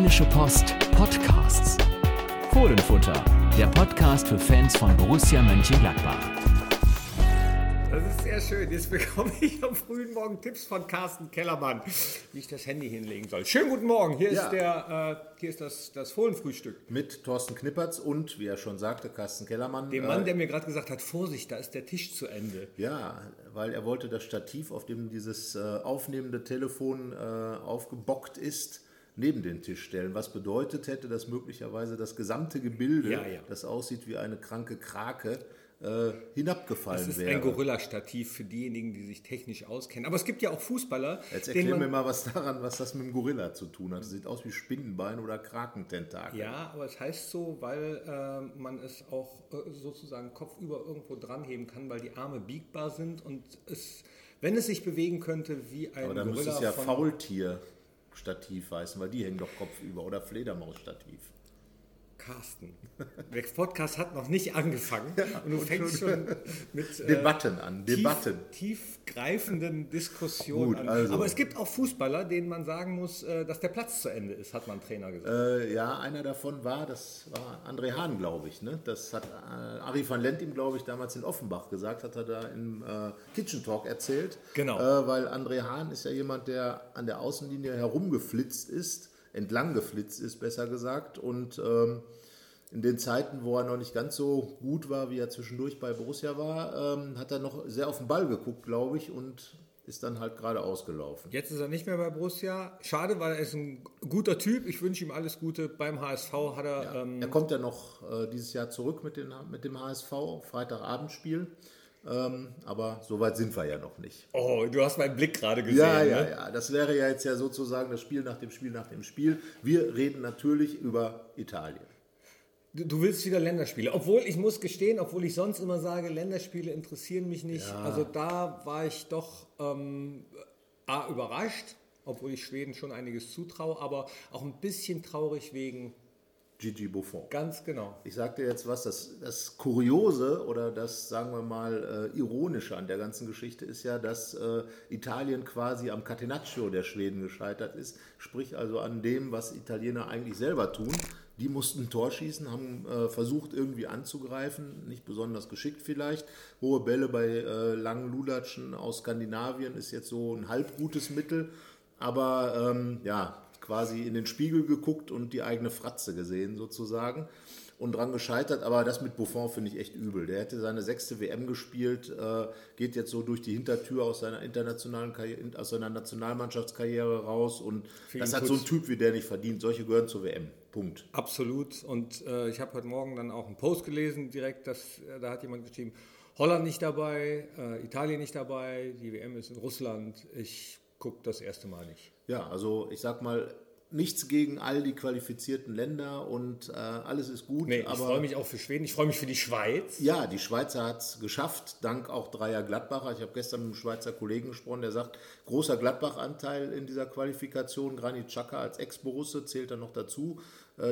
Rheinische Post Podcasts. Fohlenfutter, der Podcast für Fans von Borussia Mönchengladbach. Das ist sehr schön. Jetzt bekomme ich am frühen Morgen Tipps von Carsten Kellermann, wie ich das Handy hinlegen soll. Schönen guten Morgen. Hier Ja. ist, der, äh, hier ist das, das Fohlenfrühstück. Mit Thorsten Knippertz und, wie er schon sagte, Carsten Kellermann. Dem Äh, Mann, der mir gerade gesagt hat, Vorsicht, da ist der Tisch zu Ende. Ja, weil er wollte das Stativ, auf dem dieses äh, aufnehmende Telefon äh, aufgebockt ist, neben den Tisch stellen. Was bedeutet hätte, dass möglicherweise das gesamte Gebilde, Ja, ja. das aussieht wie eine kranke Krake, äh, hinabgefallen Das ist wäre. ein Gorilla-Stativ für diejenigen, die sich technisch auskennen. Aber es gibt ja auch Fußballer, Jetzt denen erklär man, mir mal was daran, was das mit dem Gorilla zu tun hat. Das sieht aus wie Spinnenbein oder Krakententakel. Ja, aber es heißt so, weil äh, man es auch äh, sozusagen kopfüber irgendwo dranheben kann, weil die Arme biegbar sind und es, wenn es sich bewegen könnte, wie ein Aber dann Gorilla es ja von Faultier-Stativ heißen, weil die hängen doch kopfüber. Oder Fledermaus-Stativ. Carsten. Der Podcast hat noch nicht angefangen und du fängst schon mit äh, Debatten an, Debatten. Tief, tiefgreifenden Diskussionen Gut, an. also. Aber es gibt auch Fußballer, denen man sagen muss, äh, dass der Platz zu Ende ist, hat man Trainer gesagt. Äh, ja, einer davon war, das war André Hahn, glaube ich. Ne? Das hat äh, Ari van Lent ihm, glaube ich, damals in Offenbach gesagt, hat er da im äh, Kitchen Talk erzählt. Genau. Weil André Hahn ist ja jemand, der an der Außenlinie herumgeflitzt ist, entlang geflitzt ist, besser gesagt. Und ähm, in den Zeiten, wo er noch nicht ganz so gut war, wie er zwischendurch bei Borussia war, ähm, hat er noch sehr auf den Ball geguckt, glaube ich, und ist dann halt gerade ausgelaufen. Jetzt ist er nicht mehr bei Borussia. Schade, weil er ist ein guter Typ. Ich wünsche ihm alles Gute. Beim HSV hat er... Ähm, Er kommt ja noch äh, dieses Jahr zurück mit, den, mit dem HSV, Freitagabendspiel. Ähm, aber so weit sind wir ja noch nicht. oh, du hast meinen Blick gerade gesehen. Ja, ja, ne? ja. Das wäre ja jetzt ja sozusagen das Spiel nach dem Spiel nach dem Spiel. Wir reden natürlich über Italien. Du, willst wieder Länderspiele. Obwohl, ich muss gestehen, obwohl ich sonst immer sage, Länderspiele interessieren mich nicht. Also da war ich doch ähm, A, überrascht, obwohl ich Schweden schon einiges zutraue, aber auch ein bisschen traurig wegen, Gigi Buffon. ganz genau. Ich sag dir jetzt was, das, das Kuriose oder das, sagen wir mal, äh, Ironische an der ganzen Geschichte ist ja, dass äh, Italien quasi am Catenaccio der Schweden gescheitert ist, sprich also an dem, was Italiener eigentlich selber tun. Die mussten ein Tor schießen, haben äh, versucht irgendwie anzugreifen, nicht besonders geschickt vielleicht. Hohe Bälle bei äh, langen Lulatschen aus Skandinavien ist jetzt so ein halb gutes Mittel, aber ähm, ja, quasi in den Spiegel geguckt und die eigene Fratze gesehen sozusagen und dran gescheitert. Aber das mit Buffon finde ich echt übel. Der hätte seine sechste WM gespielt, äh, geht jetzt so durch die Hintertür aus seiner internationalen Karriere, aus seiner Nationalmannschaftskarriere raus und das ihn hat so ein. Typ wie der nicht verdient. Solche gehören zur WM. Punkt. Absolut. Und äh, ich habe heute Morgen dann auch einen Post gelesen, direkt, dass, äh, da hat jemand geschrieben, Holland nicht dabei, äh, Italien nicht dabei, die WM ist in Russland. Ich gucke das erste Mal nicht. Ja, also ich sag mal, nichts gegen all die qualifizierten Länder und äh, alles ist gut. Nee, ich freue mich auch für Schweden, ich freue mich für die Schweiz. Ja, die Schweizer hat es geschafft, dank auch Dreier Gladbacher. Ich habe gestern mit einem Schweizer Kollegen gesprochen, der sagt, großer Gladbach-Anteil in dieser Qualifikation. Granit Xhaka als Ex-Borusse zählt dann noch dazu,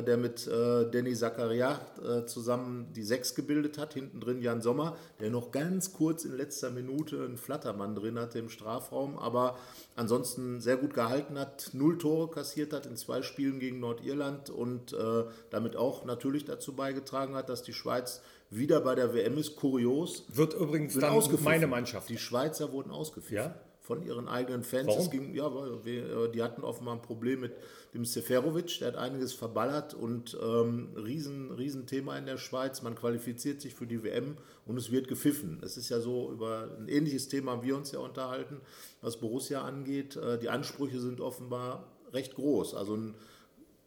der mit äh, Danny Zakaria äh, zusammen die Sechs gebildet hat. Hinten drin Jan Sommer, der noch ganz kurz in letzter Minute einen Flattermann drin hatte im Strafraum, aber ansonsten sehr gut gehalten hat, null Tore kassiert hat in zwei Spielen gegen Nordirland und äh, damit auch natürlich dazu beigetragen hat, dass die Schweiz wieder bei der WM ist. Kurios. Wird übrigens dann meine Mannschaft. Die Schweizer wurden ausgepfiffen. Ja? Von ihren eigenen Fans. Warum? Es ging, ja, weil äh, die hatten offenbar ein Problem mit dem Seferovic, der hat einiges verballert und ähm, riesen, riesen Thema in der Schweiz. Man qualifiziert sich für die WM und es wird gepfiffen. Es ist ja so, über ein ähnliches Thema haben wir uns ja unterhalten, was Borussia angeht. Äh, die Ansprüche sind offenbar recht groß. Also ein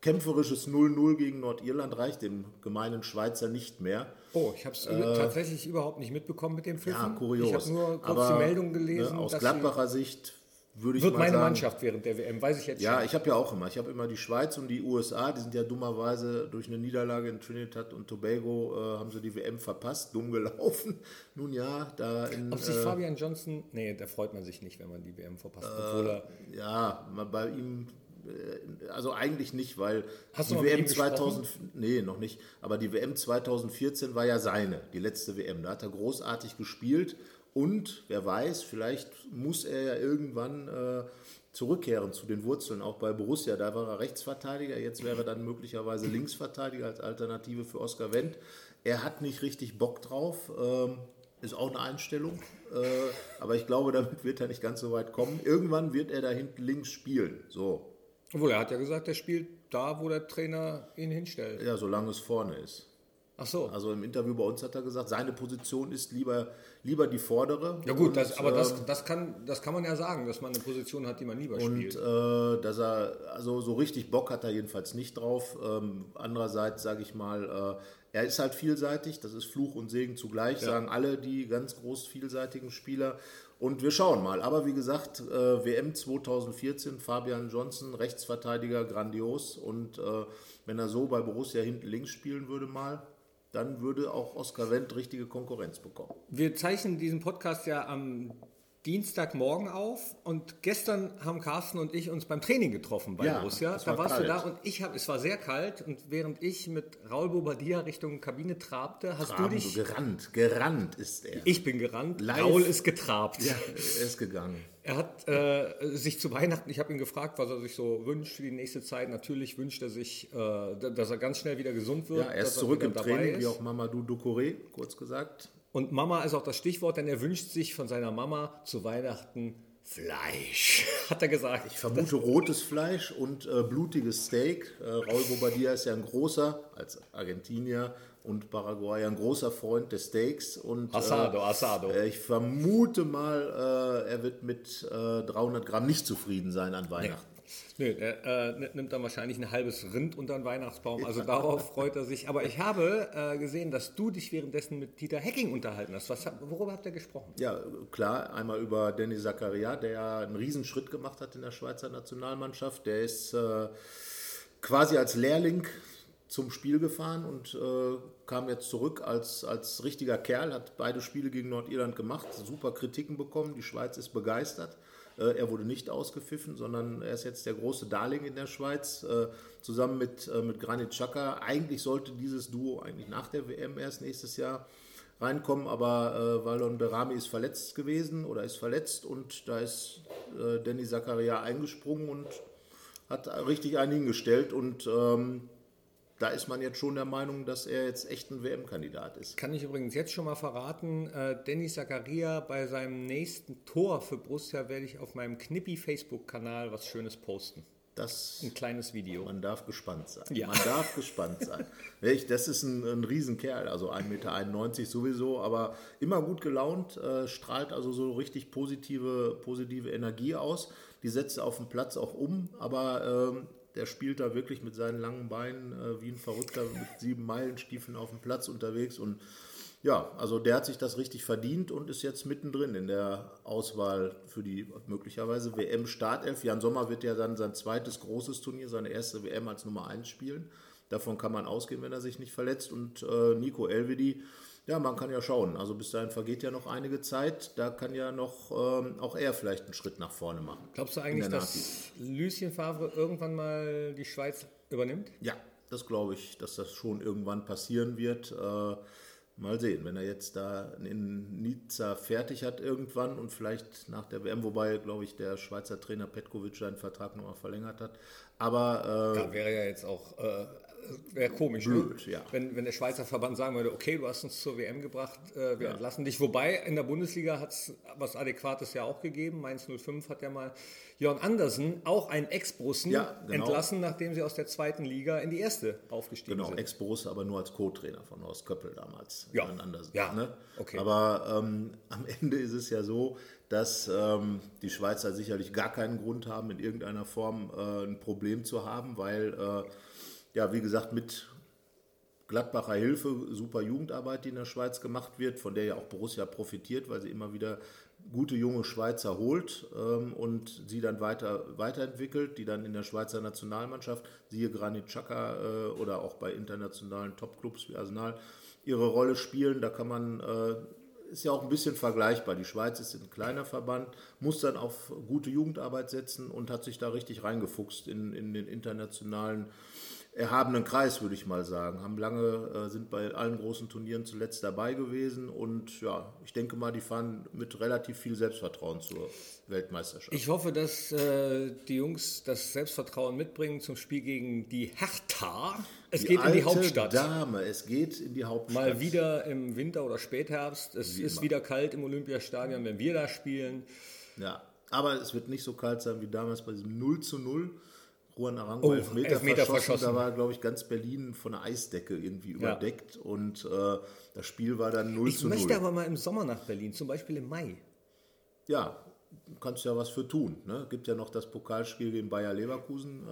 kämpferisches 0-0 gegen Nordirland reicht dem gemeinen Schweizer nicht mehr. Oh, ich habe es tatsächlich überhaupt nicht mitbekommen mit dem Pfiffen. Ja, kurios. Ich habe nur kurz Aber, die Meldung gelesen, ne, aus Gladbacher Sicht würde ich wird mal meine sagen, Mannschaft während der WM, weiß ich jetzt Ja, schon. ich habe ja auch immer. Ich habe immer die Schweiz und die USA, die sind ja dummerweise durch eine Niederlage in Trinidad und Tobago, äh, haben sie die WM verpasst, dumm gelaufen. Nun ja, da in. Ob sich äh, Fabian Johnson, nee, da freut man sich nicht, wenn man die WM verpasst, er ja, bei ihm. Äh, Also eigentlich nicht, weil Hast die WM ihm gesprochen? 2000, nee, noch nicht, aber die WM 2014 war ja seine, die letzte WM. Da hat er großartig gespielt und wer weiß, vielleicht muss er ja irgendwann äh, zurückkehren zu den Wurzeln, auch bei Borussia. Da war er Rechtsverteidiger, jetzt wäre er dann möglicherweise Linksverteidiger als Alternative für Oskar Wendt. Er hat nicht richtig Bock drauf, ähm, ist auch eine Einstellung, äh, aber ich glaube, damit wird er nicht ganz so weit kommen. Irgendwann wird er da hinten links spielen. So. Obwohl, er hat ja gesagt, er spielt da, wo der Trainer ihn hinstellt. Ja, solange es vorne ist. Ach so. Also im Interview bei uns hat er gesagt, seine Position ist lieber, lieber die vordere. Ja gut, das, aber das, ähm, das, kann, das kann man ja sagen, dass man eine Position hat, die man lieber und, spielt. Und äh, dass er, also so richtig Bock hat er jedenfalls nicht drauf. Ähm, andererseits sage ich mal, äh, er ist halt vielseitig, das ist Fluch und Segen zugleich, ja. sagen alle die ganz groß vielseitigen Spieler. Und wir schauen mal. Aber wie gesagt, äh, WM 2014, Fabian Johnson, Rechtsverteidiger, grandios. Und äh, wenn er so bei Borussia hinten links spielen würde mal, dann würde auch Oskar Wendt richtige Konkurrenz bekommen. Wir zeichnen diesen Podcast ja am Dienstagmorgen auf und gestern haben Carsten und ich uns beim Training getroffen bei ja, Borussia. Da warst kalt. du da und ich habe, es war sehr kalt und während ich mit Raul Bobadilla Richtung Kabine trabte, hast Traben, du dich... gerannt, gerannt ist er. Ich bin gerannt, Live. Raul ist getrabt. Ja, er ist gegangen. Er hat äh, sich zu Weihnachten, ich habe ihn gefragt, was er sich so wünscht für die nächste Zeit. Natürlich wünscht er sich, äh, dass er ganz schnell wieder gesund wird. Ja, er ist zurück im Training, ist. wie auch Mamadou Doucouré, kurz gesagt. Und Mama ist auch das Stichwort, denn er wünscht sich von seiner Mama zu Weihnachten Fleisch, hat er gesagt. Ich vermute rotes Fleisch und äh, blutiges Steak. Äh, Raul Bobadilla ist ja ein großer, als Argentinier und Paraguay, ein großer Freund des Steaks. Und, Asado, äh, Asado. Äh, ich vermute mal, äh, er wird mit 300 äh, Gramm nicht zufrieden sein an Weihnachten. Nö, er äh, nimmt dann wahrscheinlich ein halbes Rind unter den Weihnachtsbaum. Also darauf freut er sich. Aber ich habe äh, gesehen, dass du dich währenddessen mit Dieter Hecking unterhalten hast. Was, worüber habt ihr gesprochen? Ja, klar. Einmal über Danny Zakaria, der ja einen Riesenschritt gemacht hat in der Schweizer Nationalmannschaft. Der ist äh, quasi als Lehrling zum Spiel gefahren und äh, kam jetzt zurück als, als richtiger Kerl, hat beide Spiele gegen Nordirland gemacht, super Kritiken bekommen, die Schweiz ist begeistert. Äh, er wurde nicht ausgepfiffen, sondern er ist jetzt der große Darling in der Schweiz, äh, zusammen mit, äh, mit Granit Xhaka. Eigentlich sollte dieses Duo eigentlich nach der WM erst nächstes Jahr reinkommen, aber äh, Wallon Berami ist verletzt gewesen oder ist verletzt und da ist äh, Danny Zakaria eingesprungen und hat richtig einen hingestellt und ähm, da ist man jetzt schon der Meinung, dass er jetzt echt ein WM-Kandidat ist. Kann ich übrigens jetzt schon mal verraten, äh, Dennis Zakaria bei seinem nächsten Tor für Borussia werde ich auf meinem Knippi-Facebook-Kanal was Schönes posten. Das, ein kleines Video. Man darf gespannt sein. Ja. Man darf gespannt sein. Das ist ein, ein Riesenkerl, also 1,91 Meter sowieso, aber immer gut gelaunt, äh, strahlt also so richtig positive, positive Energie aus. Die setzt auf dem Platz auch um, aber ähm, der spielt da wirklich mit seinen langen Beinen äh, wie ein Verrückter mit sieben Meilenstiefeln auf dem Platz unterwegs. Und ja, also der hat sich das richtig verdient und ist jetzt mittendrin in der Auswahl für die möglicherweise WM-Startelf. Jan Sommer wird ja dann sein zweites großes Turnier, seine erste WM als Nummer 1 spielen. Davon kann man ausgehen, wenn er sich nicht verletzt. Und äh, Nico Elvedi ja, man kann ja schauen. Also bis dahin vergeht ja noch einige Zeit. Da kann ja noch ähm, auch er vielleicht einen Schritt nach vorne machen. Glaubst du eigentlich, dass Lucien Favre irgendwann mal die Schweiz übernimmt? Ja, das glaube ich, dass das schon irgendwann passieren wird. Äh, mal sehen, wenn er jetzt da in Nizza fertig hat irgendwann und vielleicht nach der WM, wobei, glaube ich, der Schweizer Trainer Petkovic seinen Vertrag nochmal verlängert hat. Aber äh, da wäre ja jetzt auch äh, wäre komisch, ne? Blöd, ne? ja. wenn, wenn der Schweizer Verband sagen würde, okay, du hast uns zur WM gebracht, äh, wir ja. entlassen dich. Wobei in der Bundesliga hat es was Adäquates ja auch gegeben. Mainz 05 hat ja mal Jörn Andersen, auch einen Ex-Brussen, ja, genau. entlassen, nachdem sie aus der zweiten Liga in die erste aufgestiegen genau, sind. Genau, Ex-Brusse, aber nur als Co-Trainer von Horst Köppel damals. Ja, Jörn Andersen. Ja, ne? okay. Aber ähm, am Ende ist es ja so, dass ähm, die Schweizer sicherlich gar keinen Grund haben, in irgendeiner Form äh, ein Problem zu haben, weil äh, ja, wie gesagt, mit Gladbacher Hilfe, super Jugendarbeit, die in der Schweiz gemacht wird, von der ja auch Borussia profitiert, weil sie immer wieder gute junge Schweizer holt ähm, und sie dann weiter, weiterentwickelt, die dann in der Schweizer Nationalmannschaft, siehe Granit Xhaka äh, oder auch bei internationalen Topclubs wie Arsenal, ihre Rolle spielen. Da kann man, äh, ist ja auch ein bisschen vergleichbar. Die Schweiz ist ein kleiner Verband, muss dann auf gute Jugendarbeit setzen und hat sich da richtig reingefuchst in, in den internationalen erhabenen Kreis, würde ich mal sagen. Haben lange, äh, sind bei allen großen Turnieren zuletzt dabei gewesen und ja, ich denke mal, die fahren mit relativ viel Selbstvertrauen zur Weltmeisterschaft. Ich hoffe, dass äh, die Jungs das Selbstvertrauen mitbringen zum Spiel gegen die Hertha. Es die geht in die Hauptstadt. Dame, es geht in die Hauptstadt. Mal wieder im Winter oder Spätherbst. Es Wie ist immer. wieder kalt im Olympiastadion, wenn wir da spielen. Ja, aber es wird nicht so kalt sein wie damals bei diesem 0 zu 0. Juan Arango Oh, Elfmeter, Elfmeter verschossen. verschossen. Da war, glaube ich, ganz Berlin von einer Eisdecke irgendwie überdeckt und äh, das Spiel war dann 0 Ich zu 0. möchte aber mal im Sommer nach Berlin, zum Beispiel im Mai. Ja, kannst ja was für tun. Ne? Gibt ja noch das Pokalspiel gegen Bayer Leverkusen, äh,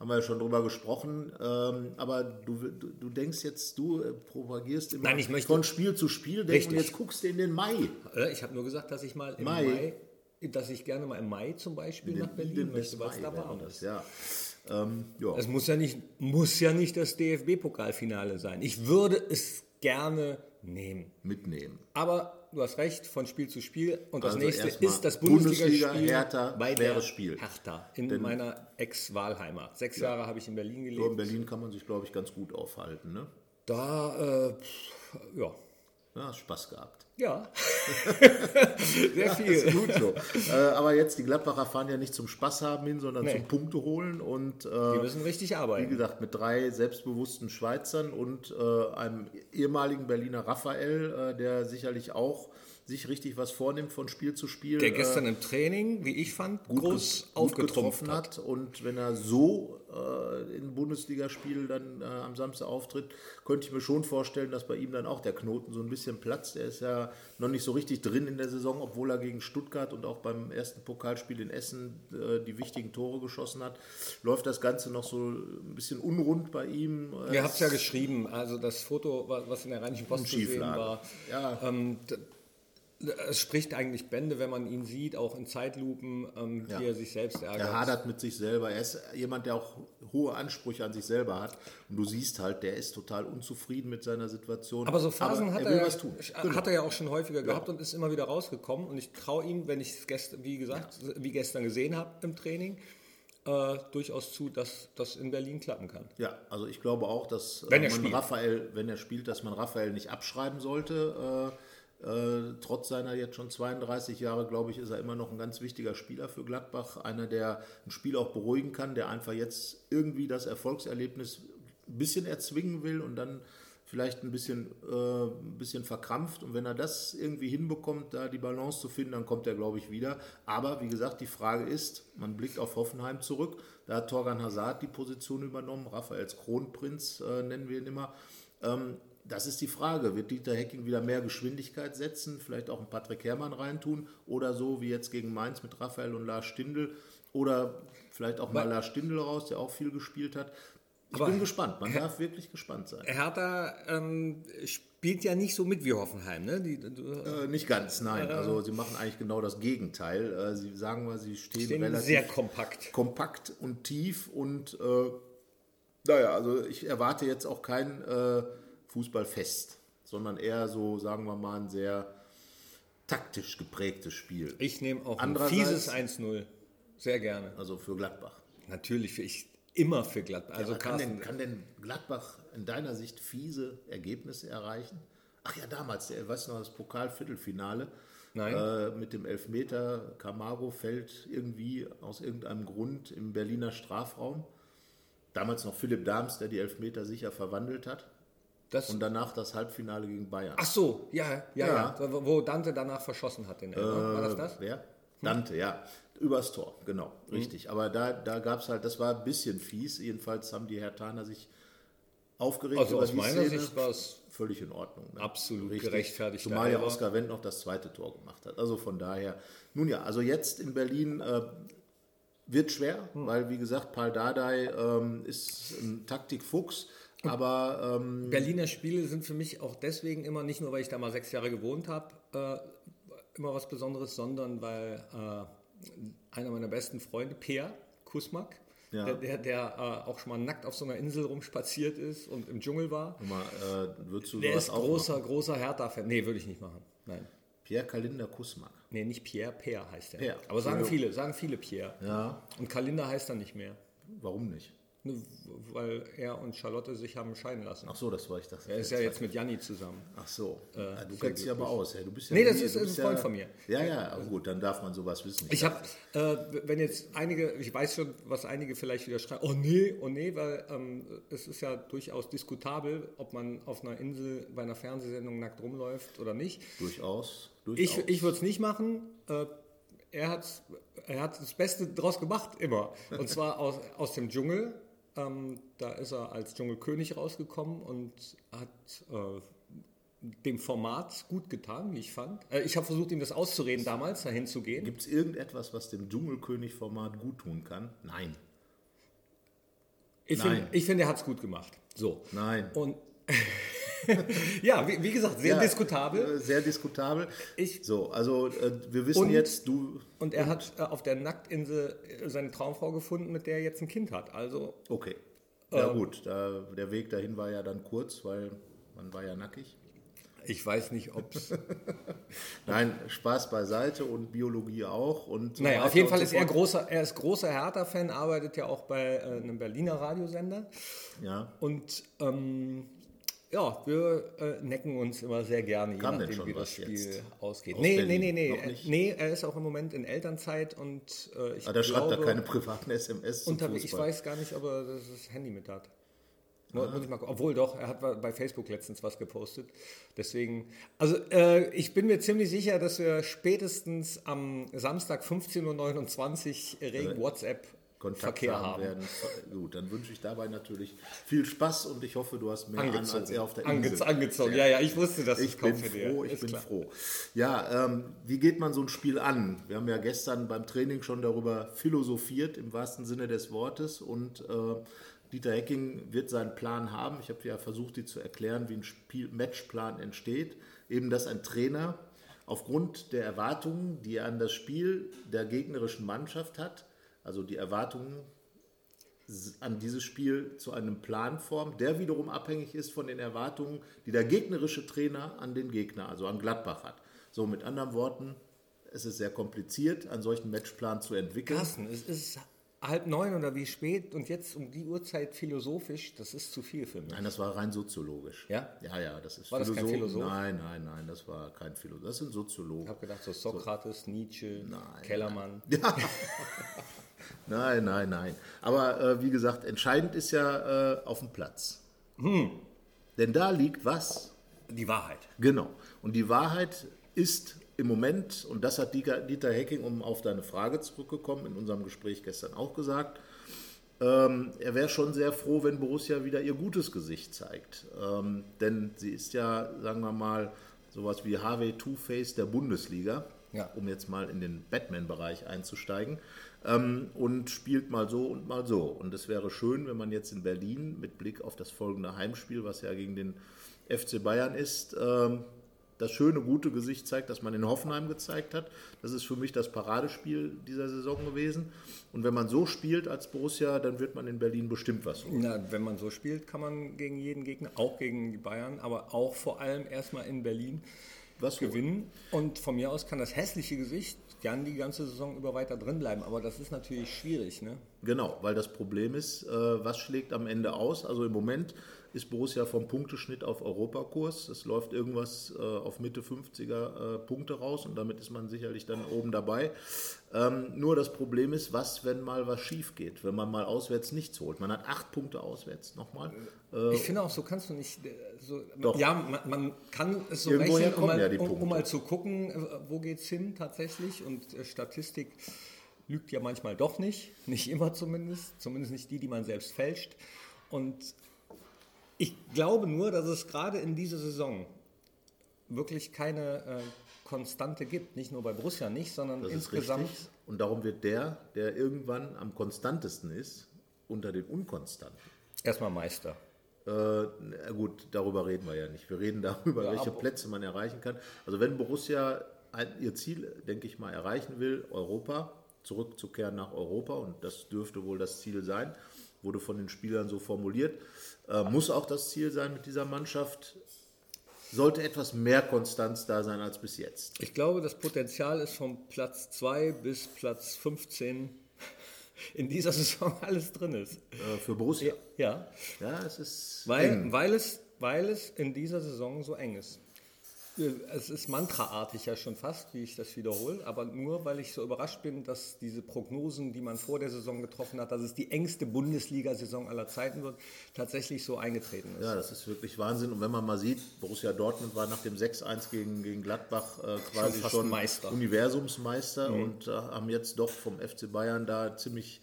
haben wir ja schon drüber gesprochen. Ähm, aber du, du, du denkst jetzt, du äh, propagierst immer Nein, ich möchte- von Spiel zu Spiel denken und jetzt guckst du in den Mai. Äh, Ich habe nur gesagt, dass ich mal im Mai. Mai, dass ich gerne mal im Mai zum Beispiel nach Berlin möchte, weil es da warm das, ist. Ja. Ähm, ja. Es muss ja nicht, muss ja nicht das DFB-Pokalfinale sein. Ich würde es gerne nehmen. mitnehmen. Aber du hast recht, von Spiel zu Spiel. Und das Also nächste ist das Bundesliga, Bundesliga-Spiel Hertha, bei der Spiel. Hertha in meiner Ex-Wahlheimat. Sechs Jahre habe ich in Berlin So in gelebt. Berlin kann man sich, glaube ich, ganz gut aufhalten. Ne? Da, äh, pff, ja, Ja, Spaß gehabt. Ja, sehr viel. Ist gut so. äh, aber jetzt, die Gladbacher fahren ja nicht zum Spaß haben hin, sondern Nee. zum Punkte holen. Und Die äh, müssen richtig wie arbeiten. gesagt, mit drei selbstbewussten Schweizern und äh, einem ehemaligen Berliner Raphael, äh, der sicherlich auch sich richtig was vornimmt von Spiel zu Spiel. Der äh, gestern im Training, wie ich fand, gut, groß gut aufgetrumpft getroffen hat. hat. Und wenn er so äh, im Bundesligaspiel dann äh, am Samstag auftritt, könnte ich mir schon vorstellen, dass bei ihm dann auch der Knoten so ein bisschen platzt. Er ist ja noch nicht so richtig drin in der Saison, obwohl er gegen Stuttgart und auch beim ersten Pokalspiel in Essen äh, die wichtigen Tore geschossen hat. Läuft das Ganze noch so ein bisschen unrund bei ihm. Ihr habt es ja geschrieben, also das Foto, wa- was in der Rheinischen Post zu sehen war, Ja. ähm, es spricht eigentlich Bände, wenn man ihn sieht, auch in Zeitlupen, ähm, Ja. wie er sich selbst ärgert. Er hadert mit sich selber. Er ist jemand, der auch hohe Ansprüche an sich selber hat. Und du siehst halt, der ist total unzufrieden mit seiner Situation. Aber so Phasen Aber hat, er er, ja- was tun. Genau. hat er ja auch schon häufiger gehabt und ist immer wieder rausgekommen. Und ich traue ihm, wenn ich es gestern, wie gesagt, wie gestern gesehen habe im Training, äh, durchaus zu, dass das in Berlin klappen kann. Ja, also ich glaube auch, dass äh, Wenn er man spielt. Raphael, wenn er spielt, dass man Raphael nicht abschreiben sollte. Äh, äh, trotz seiner jetzt schon 32 Jahre, glaube ich, ist er immer noch ein ganz wichtiger Spieler für Gladbach. Einer, der ein Spiel auch beruhigen kann, der einfach jetzt irgendwie das Erfolgserlebnis ein bisschen erzwingen will und dann vielleicht ein bisschen, äh, ein bisschen verkrampft. Und wenn er das irgendwie hinbekommt, da die Balance zu finden, dann kommt er, glaube ich, wieder. Aber wie gesagt, die Frage ist, man blickt auf Hoffenheim zurück. Da hat Torgan Hazard die Position übernommen, Raphaels Kronprinz äh, nennen wir ihn immer. Ähm, das ist die Frage. Wird Dieter Hecking wieder mehr Geschwindigkeit setzen, vielleicht auch einen Patrick Herrmann reintun oder so wie jetzt gegen Mainz mit Raphael und Lars Stindl oder vielleicht auch mal Lars Stindl raus, der auch viel gespielt hat. Ich Aber bin gespannt. Man darf wirklich gespannt sein. Hertha ähm, spielt ja nicht so mit wie Hoffenheim. Ne? Die, du, Äh, nicht ganz, nein. Also sie machen eigentlich genau das Gegenteil. Äh, sie sagen mal, sie stehen, stehen relativ sehr kompakt. kompakt und tief und äh, naja, also ich erwarte jetzt auch kein Fußballfest, sondern eher so, sagen wir mal, ein sehr taktisch geprägtes Spiel. Ich nehme auch ein fieses 1-0. Sehr gerne. Also für Gladbach. Natürlich, für ich immer für Gladbach. Also Aber kann, denn, kann denn Gladbach in deiner Sicht fiese Ergebnisse erreichen? Ach ja, damals, der, weißt du noch, das Pokalviertelfinale Nein. äh, mit dem Elfmeter. Camargo fällt irgendwie aus irgendeinem Grund im Berliner Strafraum. Damals noch Philipp Dahms, der die Elfmeter sicher verwandelt hat. Das, Und danach das Halbfinale gegen Bayern. ach so, ja, ja, ja, Ja. Wo Dante danach verschossen hat. Den Elfer. War das Äh, das? Wer? Dante, ja. Übers Tor, genau, Mhm. richtig. Aber da, da gab es halt, das war ein bisschen fies. Jedenfalls haben die Hertaner sich aufgeregt Also aus meiner Szene. Sicht war es völlig in Ordnung. Ne? Absolut gerechtfertigter Zumal ja. Oskar Wendt noch das zweite Tor gemacht hat. Also von daher, nun ja, also jetzt in Berlin äh, wird schwer, Hm. weil wie gesagt, Paul Dardai ähm, ist ein Taktikfuchs, aber ähm, Berliner Spiele sind für mich auch deswegen immer, nicht nur weil ich da mal sechs Jahre gewohnt habe, äh, immer was Besonderes, sondern weil äh, einer meiner besten Freunde, Peer Kusmak, Ja. der, der, der äh, auch schon mal nackt auf so einer Insel rumspaziert ist und im Dschungel war, mal, äh, würdest du der ist auch großer, machen? großer Hertha-Fan. Nee, würde ich nicht machen. Nein. Pierre Kalinder Kusmak. Nee, nicht Pierre, Peer heißt er. Peer. Aber sagen viele, sagen viele Pierre. Ja, Und Kalinda heißt er nicht mehr. warum nicht? Ne, weil er und Charlotte sich haben scheiden lassen. Ach so, das war ich das. Er ist ja jetzt mit Janni zusammen. Ach so. Äh, du kennst dich aber aus. Ja, du bist ja nee, das ist ein Freund ja, von mir. Ja, ja, aber gut, dann darf man sowas wissen. Ich, ich habe, äh, wenn jetzt einige, ich weiß schon, was einige vielleicht wieder schreiben, oh nee, oh nee, weil ähm, es ist ja durchaus diskutabel, ob man auf einer Insel bei einer Fernsehsendung nackt rumläuft oder nicht. Durchaus. durchaus. Ich, ich würde es nicht machen. Äh, er hat, er hat das Beste draus gemacht, immer. Und zwar aus, aus dem Dschungel ähm, da ist er als Dschungelkönig rausgekommen und hat äh, dem Format gut getan, wie ich fand. Äh, ich habe versucht, ihm das auszureden damals, dahin zu gehen. Gibt es irgendetwas, was dem Dschungelkönig-Format gut tun kann? Nein. Ich finde, find, er hat es gut gemacht. So. Nein. Und ja, wie, wie, gesagt, sehr ja, diskutabel. Äh, sehr diskutabel. Ich, so, also äh, wir wissen und, jetzt, du. Und er hat äh, auf der Nacktinsel seine Traumfrau gefunden, mit der er jetzt ein Kind hat. Also. Okay. Ja ähm, gut, da, der Weg dahin war ja dann kurz, weil man war ja nackig. Ich weiß nicht, ob es. Nein, Spaß beiseite und Biologie auch. Und so naja, auf jeden Fall ist er großer, er ist großer Hertha-Fan, arbeitet ja auch bei äh, einem Berliner Radiosender. Ja. Und ähm, ja, wir äh, necken uns immer sehr gerne, je Kam nachdem wie das Spiel jetzt? ausgeht. nee, Berlin? nee, nee, nee. Nee, er ist auch im Moment in Elternzeit und äh, ich Aber der schreibt da keine privaten SMS Fußball. Ich weiß gar nicht, ob er das Handy mit hat. Ah. Muss ich mal, obwohl doch, er hat bei Facebook letztens was gepostet. Deswegen, also äh, ich bin mir ziemlich sicher, dass wir spätestens am Samstag 15.29 Uhr regen WhatsApp Kontakt Verkehr haben, werden. Gut, dann wünsche ich dabei natürlich viel Spaß und ich hoffe, du hast mehr angezogen. an als er auf der Insel. Angezogen, ja, ja, ich wusste, dass ich bin froh. Ich bin klar. froh. Ja, ähm, wie geht man so ein Spiel an? Wir haben ja gestern beim Training schon darüber philosophiert, im wahrsten Sinne des Wortes und äh, Dieter Hecking wird seinen Plan haben. Ich habe ja versucht, dir zu erklären, wie ein Spiel Matchplan entsteht. Eben, dass ein Trainer aufgrund der Erwartungen, die er an das Spiel der gegnerischen Mannschaft hat, also die Erwartungen an dieses Spiel zu einem Plan formt, der wiederum abhängig ist von den Erwartungen, die der gegnerische Trainer an den Gegner, also an Gladbach hat. So mit anderen Worten, es ist sehr kompliziert, einen solchen Matchplan zu entwickeln. Carsten, es ist halb neun oder wie spät und jetzt um die Uhrzeit philosophisch, das ist zu viel für mich. Nein, das war rein soziologisch. Ja? Ja, ja, das ist War Philosoph das kein Philosoph? Nein, nein, nein, das war kein Philosoph. Das sind Soziologen. Ich habe gedacht, so Sokrates, so. Nietzsche, nein, Kellermann. Nein. Ja. Nein, nein, nein. Aber äh, wie gesagt, entscheidend ist ja äh, auf dem Platz. Hm. Denn da liegt was? Die Wahrheit. Genau. Und die Wahrheit ist im Moment, und das hat Dieter Hecking, um auf deine Frage zurückgekommen, in unserem Gespräch gestern auch gesagt, ähm, er wäre schon sehr froh, wenn Borussia wieder ihr gutes Gesicht zeigt. Ähm, denn sie ist ja, sagen wir mal, sowas wie HW Two-Face der Bundesliga, ja. um jetzt mal in den Batman-Bereich einzusteigen ähm, und spielt mal so und mal so. Und es wäre schön, wenn man jetzt in Berlin mit Blick auf das folgende Heimspiel, was ja gegen den FC Bayern ist, ähm, das schöne, gute Gesicht zeigt, das man in Hoffenheim gezeigt hat. Das ist für mich das Paradespiel dieser Saison gewesen. Und wenn man so spielt als Borussia, dann wird man in Berlin bestimmt was holen. Na, wenn man so spielt, kann man gegen jeden Gegner, auch gegen die Bayern, aber auch vor allem erstmal in Berlin was gewinnen. Und von mir aus kann das hässliche Gesicht gern die ganze Saison über weiter drin bleiben. Aber das ist natürlich schwierig. Ne? Genau, weil das Problem ist, äh, was schlägt am Ende aus? Also im Moment ist Borussia vom Punkteschnitt auf Europakurs. Es läuft irgendwas äh, auf Mitte 50er äh, Punkte raus und damit ist man sicherlich dann oben dabei. Ähm, nur das Problem ist, was, wenn mal was schief geht, wenn man mal auswärts nichts holt. Man hat acht Punkte auswärts, nochmal. Äh, ich finde auch, so kannst du nicht. Äh, so, Doch. Ja, man, man, kann es so rechnen, um mal, ja um, um mal, zu gucken, äh, wo geht es hin tatsächlich. Und äh, Statistik lügt ja manchmal doch nicht, nicht immer zumindest, zumindest nicht die, die man selbst fälscht. Und ich glaube nur, dass es gerade in dieser Saison wirklich keine äh, Konstante gibt. Nicht nur bei Borussia nicht, sondern das insgesamt. Und darum wird der, der irgendwann am konstantesten ist, unter den Unkonstanten. Erstmal Meister. Äh, gut, darüber reden wir ja nicht. Wir reden darüber, ja, welche Plätze man erreichen kann. Also wenn Borussia ein, ihr Ziel, denke ich mal, erreichen will, Europa, zurückzukehren nach Europa, und das dürfte wohl das Ziel sein, wurde von den Spielern so formuliert, äh, muss auch das Ziel sein mit dieser Mannschaft. Sollte etwas mehr Konstanz da sein als bis jetzt. Ich glaube, das Potenzial ist von Platz 2 bis Platz 15 in dieser Saison alles drin ist. Äh, für Borussia. Ja. Ja, es ist. Weil, eng. weil, es, weil es in dieser Saison so eng ist. Es ist mantraartig ja schon fast, wie ich das wiederhole, aber nur, weil ich so überrascht bin, dass diese Prognosen, die man vor der Saison getroffen hat, dass es die engste Bundesliga-Saison aller Zeiten wird, tatsächlich so eingetreten ist. Ja, das ist wirklich Wahnsinn. Und wenn man mal sieht, Borussia Dortmund war nach dem 6-1 gegen, gegen Gladbach äh, quasi fast schon, Meister. Universumsmeister und äh, haben jetzt doch vom FC Bayern da ziemlich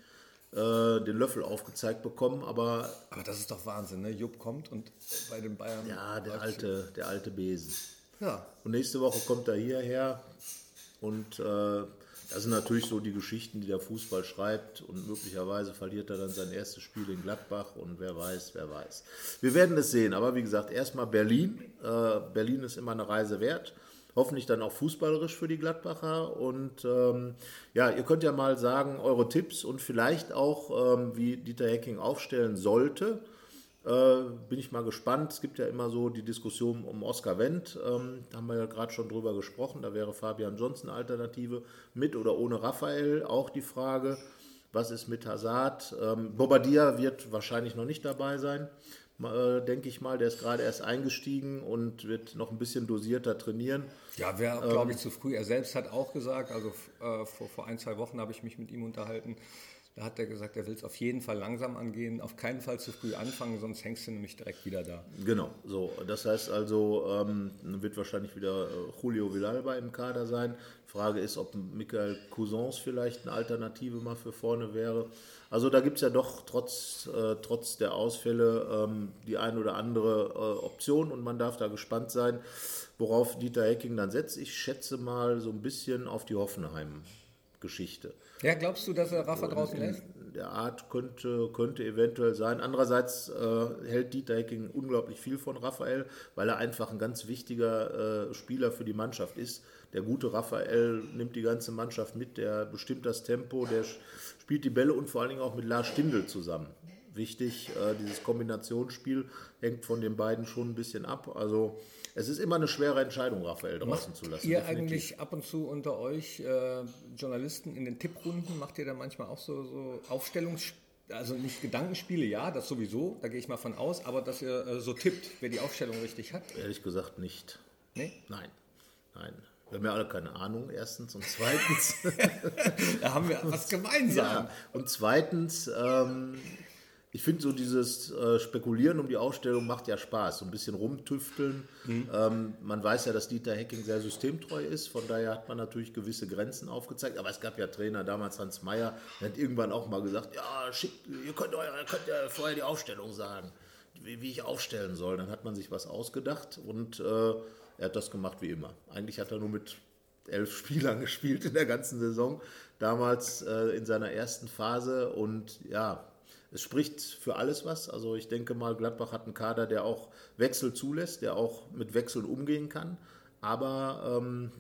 äh, den Löffel aufgezeigt bekommen. Aber Aber das ist doch Wahnsinn, ne? Jupp kommt und bei den Bayern. ja, der alte, der alte Besen. Ja, Und nächste Woche kommt er hierher und äh, das sind natürlich so die Geschichten, die der Fußball schreibt und möglicherweise verliert er dann sein erstes Spiel in Gladbach und wer weiß, wer weiß. Wir werden es sehen, aber wie gesagt, erstmal Berlin. Äh, Berlin ist immer eine Reise wert. Hoffentlich dann auch fußballerisch für die Gladbacher. Und ähm, ja, ihr könnt ja mal sagen, eure Tipps und vielleicht auch, ähm, wie Dieter Hecking aufstellen sollte. Äh, bin ich mal gespannt. Es gibt ja immer so die Diskussion um Oscar Wendt. Ähm, da haben wir ja gerade schon drüber gesprochen. Da wäre Fabian Johnson Alternative. Mit oder ohne Raphael auch die Frage. Was ist mit Hazard? Ähm, Bobadilla wird wahrscheinlich noch nicht dabei sein, äh, denke ich mal. Der ist gerade erst eingestiegen und wird noch ein bisschen dosierter trainieren. ja wäre, glaube ich, zu früh. Er selbst hat auch gesagt, also äh, vor, vor ein, zwei Wochen habe ich mich mit ihm unterhalten. Da hat er gesagt, er will es auf jeden Fall langsam angehen, auf keinen Fall zu früh anfangen, sonst hängst du nämlich direkt wieder da. Genau, so. Das heißt also, ähm, wird wahrscheinlich wieder äh, Julio Villalba im Kader sein. Frage ist, ob Michael Cousins vielleicht eine Alternative mal für vorne wäre. Also da gibt es ja doch trotz, äh, trotz der Ausfälle ähm, die ein oder andere äh, Option und man darf da gespannt sein, worauf Dieter Hecking dann setzt. Ich schätze mal so ein bisschen auf die Hoffenheim-Geschichte Ja, glaubst du, dass er Rafa draußen lässt? der Art könnte, könnte eventuell sein. Andererseits äh, hält Dieter Hecking unglaublich viel von Raphael, weil er einfach ein ganz wichtiger äh, Spieler für die Mannschaft ist. Der gute Raphael nimmt die ganze Mannschaft mit, der bestimmt das Tempo, der spielt die Bälle und vor allen Dingen auch mit Lars Stindl zusammen. Wichtig, äh, dieses Kombinationsspiel hängt von den beiden schon ein bisschen ab. Also es ist immer eine schwere Entscheidung, Raphael draußen zu lassen. Ihr definitiv. eigentlich ab und zu unter euch äh, Journalisten in den Tipprunden, macht ihr da manchmal auch so, so Aufstellungs... Also nicht Gedankenspiele, ja, das sowieso, da gehe ich mal von aus, aber dass ihr äh, so tippt, wer die Aufstellung richtig hat. Ehrlich gesagt nicht. Nee? Nein, nein. Wir haben ja alle keine Ahnung, erstens. Und zweitens, Da haben wir was gemeinsam. ja, und zweitens, ähm, ich finde so dieses äh, Spekulieren um die Ausstellung macht ja Spaß. So ein bisschen rumtüfteln. Ähm, man weiß ja, dass Dieter Hecking sehr systemtreu ist. Von daher hat man natürlich gewisse Grenzen aufgezeigt. Aber es gab ja Trainer, damals Hans Meyer, der hat irgendwann auch mal gesagt, ja, schickt, ihr könnt, ihr könnt ja vorher die Aufstellung sagen, wie, wie ich aufstellen soll. Dann hat man sich was ausgedacht und äh, er hat das gemacht wie immer. Eigentlich hat er nur mit elf Spielern gespielt in der ganzen Saison, damals äh, in seiner ersten Phase. Und ja, es spricht für alles was. Also ich denke mal, Gladbach hat einen Kader, der auch Wechsel zulässt, der auch mit Wechseln umgehen kann. Aber ähm,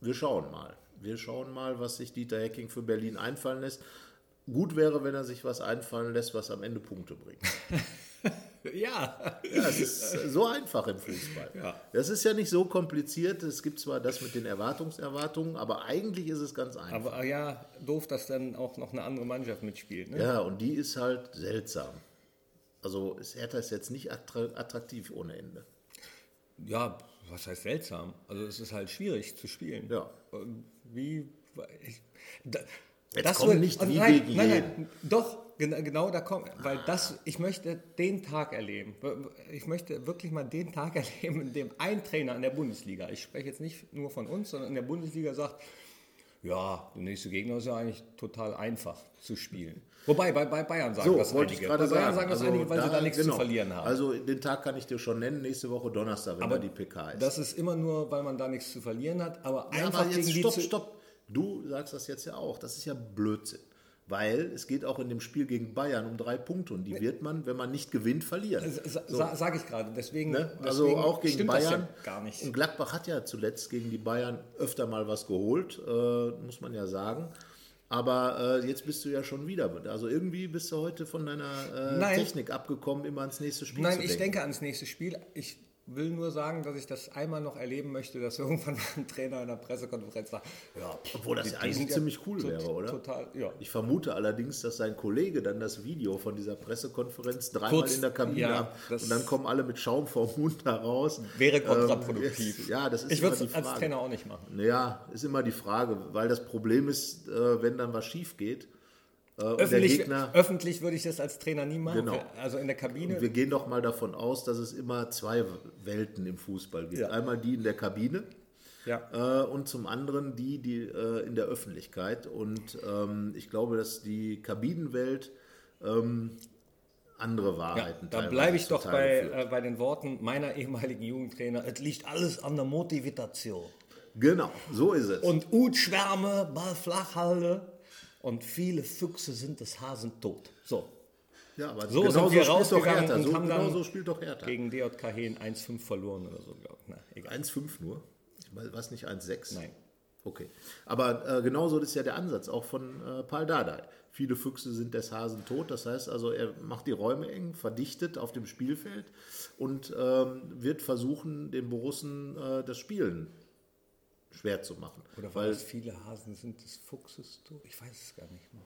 wir schauen mal. Wir schauen mal, was sich Dieter Hecking für Berlin einfallen lässt. Gut wäre, wenn er sich was einfallen lässt, was am Ende Punkte bringt. Ja. Ja, es ist so einfach im Fußball. Ja. Das ist ja nicht so kompliziert. Es gibt zwar das mit den Erwartungserwartungen, aber eigentlich ist es ganz einfach. Aber äh, ja, doof, dass dann auch noch eine andere Mannschaft mitspielt. Ne? Ja, und die ist halt seltsam. Also ist Hertha ist jetzt nicht attra- attraktiv ohne Ende. Ja, was heißt seltsam? Also es ist halt schwierig zu spielen. Ja. Und Wie. Ich, da, Jetzt komm nicht und wie nein, gegen nein, nein, doch, genau, genau da kommt, weil das, ich möchte den Tag erleben. Ich möchte wirklich mal den Tag erleben, in dem ein Trainer in der Bundesliga, ich spreche jetzt nicht nur von uns, sondern in der Bundesliga sagt, ja, der nächste Gegner ist ja eigentlich total einfach zu spielen. Wobei, bei, bei Bayern sagen So, das wollte einige. bei Bayern sagen. sagen das Also einige, weil sie da nichts genau. zu verlieren haben. Also den Tag kann ich dir schon nennen, nächste Woche Donnerstag, wenn da die PK ist. Das ist immer nur, weil man da nichts zu verlieren hat, aber Ja, einfach aber jetzt gegen die stopp, zu, stopp. Du sagst das jetzt ja auch. Das ist ja Blödsinn. Weil es geht auch in dem Spiel gegen Bayern um drei Punkte und die wird man, wenn man nicht gewinnt, verlieren. Sa Sage ich gerade, deswegen, Ne? Also deswegen auch gegen Bayern. ja gar nicht. Und Gladbach hat ja zuletzt gegen die Bayern öfter mal was geholt, äh, muss man ja sagen. Aber äh, jetzt bist du ja schon wieder. Also irgendwie bist du heute von deiner äh, Nein. Technik abgekommen, immer ans nächste Spiel Nein, zu ich denken. denke ans nächste Spiel. Ich will nur sagen, dass ich das einmal noch erleben möchte, dass irgendwann mal ein Trainer in der Pressekonferenz sagt, ja, obwohl das ja eigentlich ziemlich cool wäre, oder? Total, ja. Ich vermute allerdings, dass sein Kollege dann das Video von dieser Pressekonferenz dreimal Kurz, in der Kabine ja, ab und dann kommen alle mit Schaum vorm Mund heraus. Wäre kontraproduktiv. Ähm, ja, das ist Ich würde es als Trainer auch nicht machen. Ja, ist immer die Frage, weil das Problem ist, äh, wenn dann was schief geht, öffentlich, Gegner, öffentlich, würde ich das als Trainer nie machen. Genau. Also in der Kabine. Und wir gehen doch mal davon aus, dass es immer zwei Welten im Fußball gibt. Ja. Einmal die in der Kabine ja. äh, und zum anderen die, die äh, in der Öffentlichkeit. Und ähm, ich glaube, dass die Kabinenwelt ähm, andere Wahrheiten. Ja, da bleibe ich doch bei, äh, bei den Worten meiner ehemaligen Jugendtrainer. Es liegt alles an der Motivation. Genau, so ist es. Und Utschwärme, Ball flach halte und viele Füchse sind des Hasen tot. So. Ja, aber so sind wir rausgegangen und so, haben dann so spielt doch Hertha. gegen DJK Hehen 1-5 verloren oder so. 1-5 nur? War es nicht 1-6? Nein. Okay. Aber äh, genauso ist ja der Ansatz auch von äh, Paul Dardai. Viele Füchse sind des Hasen tot. Das heißt also, er macht die Räume eng, verdichtet auf dem Spielfeld und ähm, wird versuchen, den Borussen äh, das Spielen schwer zu machen. Oder weil es viele Hasen sind des Fuchses tot? Ich weiß es gar nicht mehr.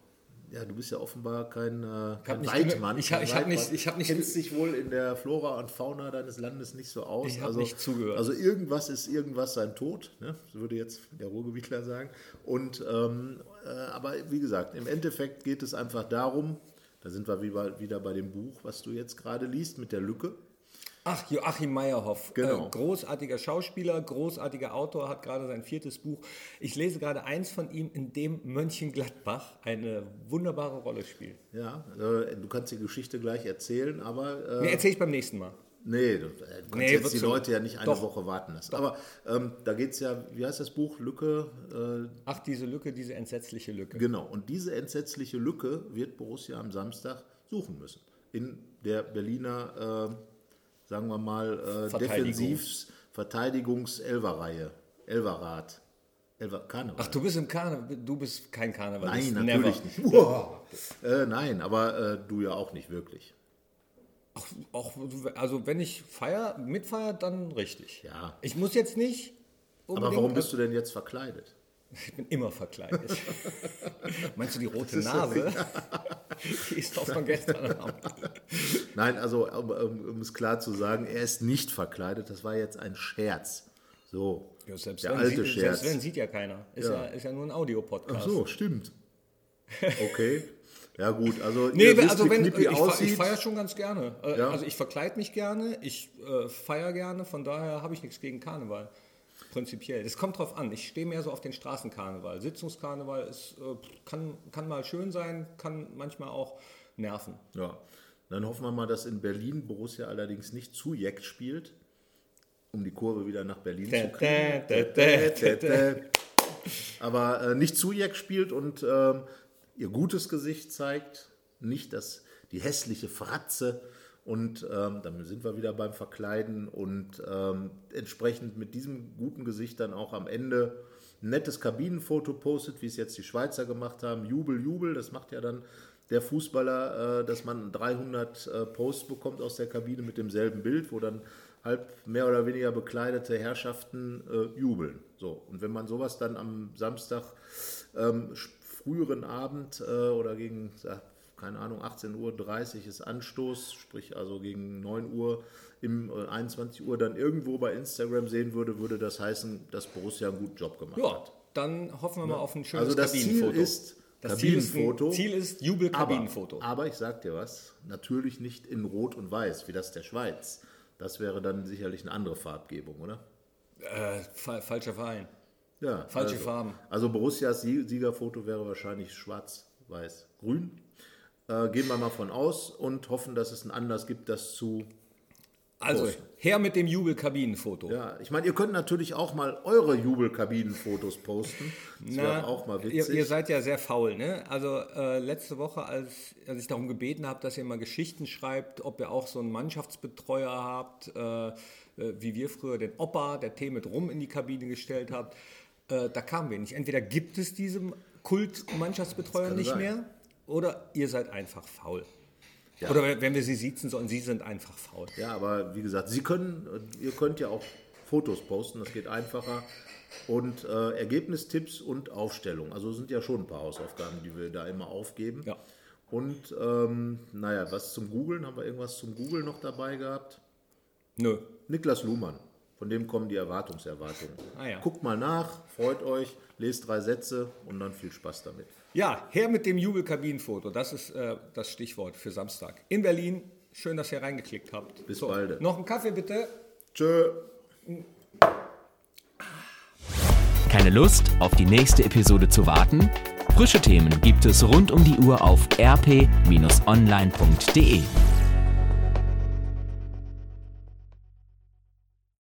Ja, du bist ja offenbar kein, äh, kein ich Weidmann. Ich habe hab nicht, ich nicht. Kennst dich wohl in der Flora und Fauna deines Landes nicht so aus. Ich habe also, nicht zugehört. Also irgendwas ist irgendwas sein Tod, ne? so würde jetzt der Ruhrgebietler sagen. Und ähm, äh, aber wie gesagt, im Endeffekt geht es einfach darum. Da sind wir wieder bei dem Buch, was du jetzt gerade liest mit der Lücke. Ach, Joachim Meyerhoff. Genau. Äh, großartiger Schauspieler, großartiger Autor, hat gerade sein viertes Buch. Ich lese gerade eins von ihm, in dem Mönchengladbach eine wunderbare Rolle spielt. Ja, äh, du kannst die Geschichte gleich erzählen, aber. Äh, nee, erzähle ich beim nächsten Mal. Nee, du, äh, du kannst nee, jetzt die Leute ja nicht eine Doch. Woche warten lassen. Doch. Aber ähm, da geht es ja, wie heißt das Buch? Lücke. Äh, Ach, diese Lücke, diese entsetzliche Lücke. Genau, und diese entsetzliche Lücke wird Borussia am Samstag suchen müssen. In der Berliner äh, sagen wir mal, äh, Defensivs, Verteidigungs-Elver-Reihe, Elverrad. Elver Karneval. Ach, du bist im Karneval, du bist kein Karnevalist. Nein, natürlich Never. nicht. Wow. Äh, nein, aber äh, du ja auch nicht wirklich. Ach, auch, also wenn ich feier, mitfeier, dann richtig. Ja. Ich muss jetzt nicht. Aber warum bist du denn jetzt verkleidet? Ich bin immer verkleidet. Meinst du die rote Nase? die ist doch von gestern Abend. Nein, also um, um, es klar zu sagen, er ist nicht verkleidet. Das war jetzt ein Scherz. So, ja, selbst der alte sieht, Scherz. Selbst wenn sieht ja keiner. Ist ja, ja, ist ja nur ein Audiopodcast. Ach so, stimmt. Okay. Ja gut, also nee, wisst, also wenn, ich, ich feiere schon ganz gerne. Äh, ja. Also ich verkleide mich gerne, ich äh, feiere gerne, von daher habe ich nichts gegen Karneval prinzipiell. Das kommt drauf an. Ich stehe mehr so auf den Straßenkarneval. Sitzungskarneval ist, äh, kann, kann mal schön sein, kann manchmal auch nerven. Ja, dann hoffen wir mal, dass in Berlin Borussia allerdings nicht zu Jack spielt, um die Kurve wieder nach Berlin zu kriegen. Aber nicht zu Jack spielt und äh, ihr gutes Gesicht zeigt, nicht das, die hässliche Fratze und ähm, dann sind wir wieder beim Verkleiden und ähm, entsprechend mit diesem guten Gesicht dann auch am Ende ein nettes Kabinenfoto postet, wie es jetzt die Schweizer gemacht haben. Jubel, Jubel, das macht ja dann der Fußballer, äh, dass man 300 äh, Posts bekommt aus der Kabine mit demselben Bild, wo dann halb mehr oder weniger bekleidete Herrschaften äh, jubeln. So, und wenn man sowas dann am Samstag ähm, früheren Abend äh, oder gegen keine Ahnung, 18.30 Uhr ist Anstoß, sprich also gegen 9 Uhr im 21 äh, Uhr dann irgendwo bei Instagram sehen würde, würde das heißen, dass Borussia einen guten Job gemacht ja, hat. Dann hoffen wir mal auf ein schönes also das Kabinenfoto. Ziel ist das Kabinenfoto. Ziel ist, ist Jubelkabinenfoto. Aber, aber ich sag dir was, natürlich nicht in Rot und Weiß, wie das der Schweiz. Das wäre dann sicherlich eine andere Farbgebung, oder? Äh, fa falscher Verein. Ja. Falsche also, Farben. Also Borussias Siegerfoto wäre wahrscheinlich schwarz, weiß, grün. Äh, gehen wir mal von aus und hoffen, dass es einen Anlass gibt, das zu. Also, posten. her mit dem Jubelkabinenfoto. Ja, ich meine, ihr könnt natürlich auch mal eure Jubelkabinenfotos posten. Das wäre auch mal witzig. Ihr, ihr, seid ja sehr faul, ne? Also, äh, letzte Woche, als, als ich darum gebeten habe, dass ihr mal Geschichten schreibt, ob ihr auch so einen Mannschaftsbetreuer habt, äh, äh wie wir früher den Opa, der Tee mit rum in die Kabine gestellt habt, äh, da kamen wir nicht. Entweder gibt es diesen Kult-Mannschaftsbetreuer nicht sein. mehr oder ihr seid einfach faul. Ja. Oder wenn wir sie siezen sollen, sie sind einfach faul. Ja, aber wie gesagt, Sie können, ihr könnt ja auch Fotos posten, das geht einfacher. Und äh, Ergebnistipps und Aufstellung. Also sind ja schon ein paar Hausaufgaben, die wir da immer aufgeben. Ja. Und ähm, naja, was zum Googlen? Haben wir irgendwas zum Googlen noch dabei gehabt? Nö. Niklas Luhmann. Von dem kommen die Erwartungserwartungen. Ah, ja. Guckt mal nach, freut euch, lest drei Sätze und dann viel Spaß damit. Ja, her mit dem Jubelkabinenfoto. Das ist äh, das Stichwort für Samstag. In Berlin. Schön, dass ihr reingeklickt habt. Bis so, bald. Noch einen Kaffee bitte. Tschö. Keine Lust, auf die nächste Episode zu warten? Frische Themen gibt es rund um die Uhr auf rp-online.de.